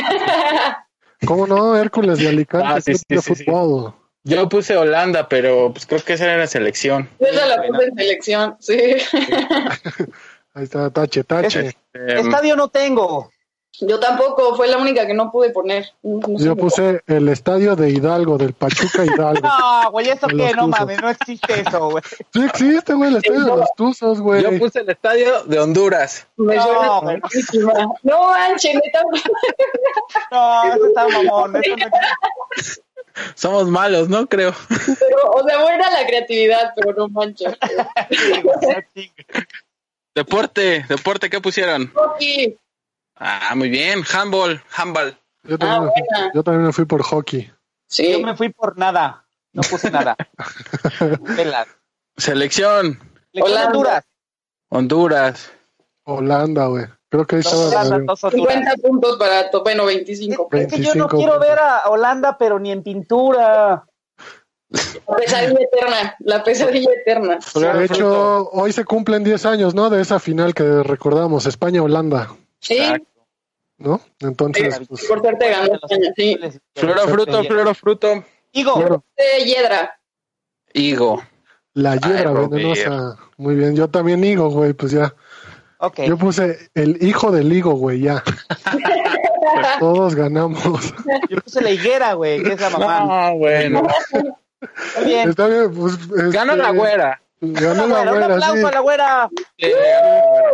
¿Cómo no? Hércules de Alicante, Ah, sí, club sí, de sí, sí. fútbol. Yo puse Holanda, pero pues creo que esa era la selección. Yo la Bueno. puse en selección, sí. Ahí está, tache, tache. Eh, Estadio no tengo. Yo tampoco, fue la única que no pude poner. No. Yo puse el estadio de Hidalgo, del Pachuca Hidalgo. No, güey, ¿eso qué? No mames, no existe eso, güey. Sí existe, güey, el estadio de los Tuzos, güey. yo puse el estadio de Honduras. No, güey. muchísima. No manches, neta. No, eso está mamón. Eso no... Somos malos, ¿no? Creo. Pero, o sea, buena la creatividad, pero no manches. Deporte, deporte, ¿qué pusieron? Hockey. Ah, muy bien. Handball, handball. Yo también, Ah, me fui, yo también me fui por hockey. Sí. Yo me fui por nada. No puse nada. Selección, Lección Holanda. Honduras. Honduras. Holanda, güey. Creo que ahí estaba. Holanda, dos Honduras. 50 puntos para top, bueno, 25. Es que yo no 25 quiero puntos. ver a Holanda, pero ni en pintura. La pesadilla eterna, la pesadilla eterna. De hecho, hoy se cumplen 10 años, ¿no? De esa final que recordamos, España-Holanda, Sí, Exacto. ¿No? Entonces, pues, por suerte ganó España, sí. Floro fruto, floro fruto. Higo, De Hiedra. Higo. la hiedra Ay, venenosa. Muy bien, yo también higo, güey, pues ya. ok. Yo puse el hijo del higo, güey, ya. Todos ganamos. Yo puse la higuera, güey, que es la mamá. Ah, bueno. Muy bien. Está bien, pues. este, Gana la güera. Ganó la Bueno, un güera, aplauso sí. a la güera. Sí, gana la güera.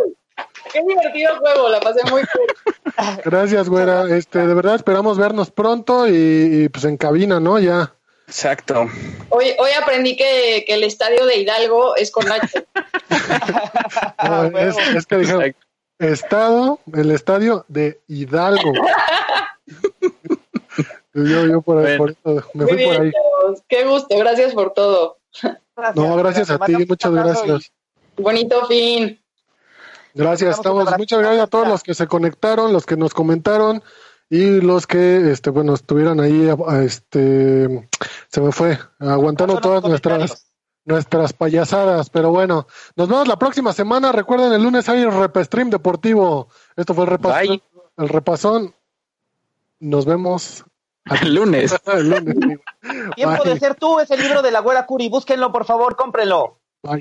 Qué divertido juego, la pasé muy cool. Gracias, güera. Este, de verdad esperamos vernos pronto y, y, pues en cabina, ¿no? Ya. Exacto. Hoy, hoy aprendí que, que el estadio de Hidalgo es con H. No, es, que dijeron estado, el estadio de Hidalgo. yo, yo por ahí, por eso, me fui por ahí. Qué gusto, gracias por todo. No, gracias a ti, muchas gracias. Bonito fin. Gracias, estamos, muchas gracias a todos los que se conectaron, los que nos comentaron y los que, este, bueno, estuvieron ahí, a- este, se me fue, aguantando todas nuestras, nuestras payasadas, pero bueno, nos vemos la próxima semana, recuerden, el lunes hay Repestream Deportivo, esto fue el repasón, Bye. el repasón, nos vemos El lunes. el lunes. Tiempo Bye. de ser tú es el libro de la güera Curi. Búsquenlo, por favor, cómprenlo. Bye.